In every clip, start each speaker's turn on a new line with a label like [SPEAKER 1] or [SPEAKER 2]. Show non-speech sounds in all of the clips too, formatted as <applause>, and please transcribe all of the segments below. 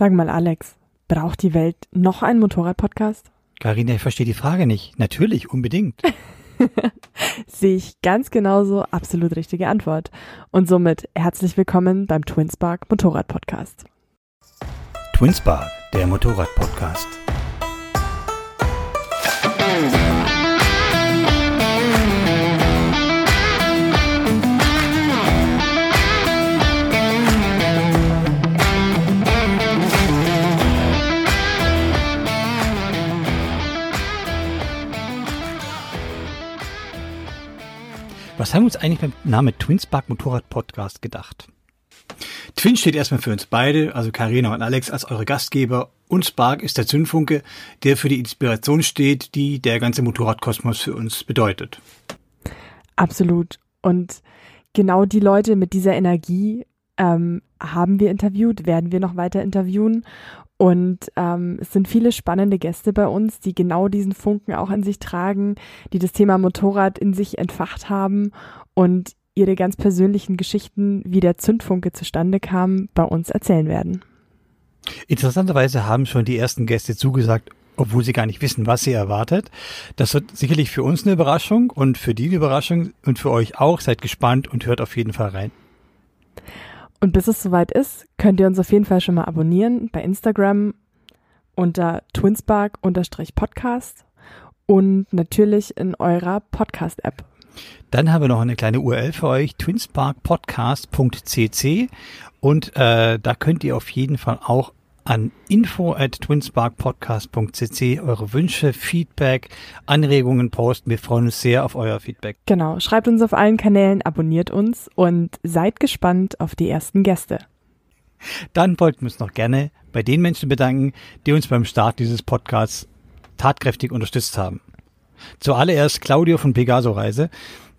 [SPEAKER 1] Sag mal, Alex, braucht die Welt noch einen Motorrad-Podcast?
[SPEAKER 2] Carina, ich verstehe die Frage nicht. Natürlich, unbedingt. <laughs>
[SPEAKER 1] Sehe ich ganz genauso, absolut richtige Antwort. Und somit herzlich willkommen beim Twinspark Motorrad Podcast.
[SPEAKER 2] Twinspark, der Motorrad Podcast. Was haben wir uns eigentlich beim Namen Twinspark Motorrad Podcast gedacht? Twin steht erstmal für uns beide, also Karina und Alex als eure Gastgeber und Spark ist der Zündfunke, der für die Inspiration steht, die der ganze Motorradkosmos für uns bedeutet.
[SPEAKER 1] Absolut. Und genau die Leute mit dieser Energie ähm, haben wir interviewt, werden wir noch weiter interviewen. Und ähm, es sind viele spannende Gäste bei uns, die genau diesen Funken auch in sich tragen, die das Thema Motorrad in sich entfacht haben und ihre ganz persönlichen Geschichten, wie der Zündfunke zustande kam, bei uns erzählen werden.
[SPEAKER 2] Interessanterweise haben schon die ersten Gäste zugesagt, obwohl sie gar nicht wissen, was sie erwartet. Das wird sicherlich für uns eine Überraschung und für die eine Überraschung und für euch auch. Seid gespannt und hört auf jeden Fall rein.
[SPEAKER 1] Und bis es soweit ist, könnt ihr uns auf jeden Fall schon mal abonnieren bei Instagram unter twinspark-podcast und natürlich in eurer Podcast-App.
[SPEAKER 2] Dann haben wir noch eine kleine URL für euch, twinsparkpodcast.cc und äh, da könnt ihr auf jeden Fall auch an info at twinsparkpodcast.cc eure Wünsche, Feedback, Anregungen posten. Wir freuen uns sehr auf euer Feedback.
[SPEAKER 1] Genau, schreibt uns auf allen Kanälen, abonniert uns und seid gespannt auf die ersten Gäste.
[SPEAKER 2] Dann wollten wir uns noch gerne bei den Menschen bedanken, die uns beim Start dieses Podcasts tatkräftig unterstützt haben. Zuallererst Claudio von Pegaso Reise.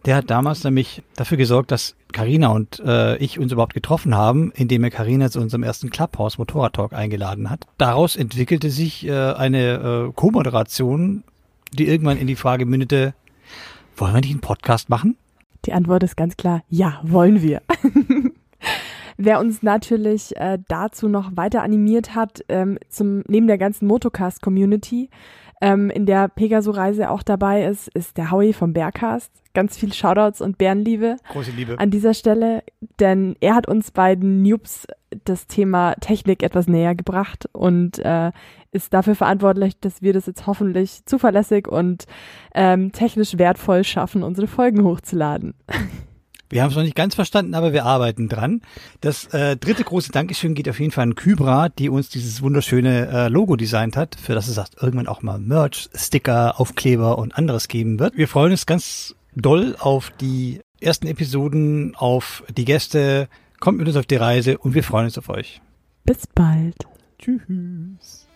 [SPEAKER 2] Der hat damals nämlich dafür gesorgt, dass Karina und äh, ich uns überhaupt getroffen haben, indem er Karina zu unserem ersten Clubhouse Motorrad Talk eingeladen hat. Daraus entwickelte sich äh, eine äh, Co-Moderation, die irgendwann in die Frage mündete, wollen wir nicht einen Podcast machen?
[SPEAKER 1] Die Antwort ist ganz klar, ja, wollen wir. <laughs> Wer uns natürlich äh, dazu noch weiter animiert hat, ähm, zum, neben der ganzen Motocast-Community, ähm, in der Pegaso-Reise auch dabei ist, ist der Howie vom Bergcast. Ganz viel Shoutouts und Bärenliebe.
[SPEAKER 2] Große Liebe.
[SPEAKER 1] An dieser Stelle, denn er hat uns beiden Noobs das Thema Technik etwas näher gebracht und äh, ist dafür verantwortlich, dass wir das jetzt hoffentlich zuverlässig und ähm, technisch wertvoll schaffen, unsere Folgen hochzuladen. <laughs>
[SPEAKER 2] Wir haben es noch nicht ganz verstanden, aber wir arbeiten dran. Das äh, dritte große Dankeschön geht auf jeden Fall an Kybra, die uns dieses wunderschöne äh, Logo designt hat, für das es sagt, irgendwann auch mal Merch, Sticker, Aufkleber und anderes geben wird. Wir freuen uns ganz doll auf die ersten Episoden, auf die Gäste. Kommt mit uns auf die Reise und wir freuen uns auf euch.
[SPEAKER 1] Bis bald.
[SPEAKER 2] Tschüss.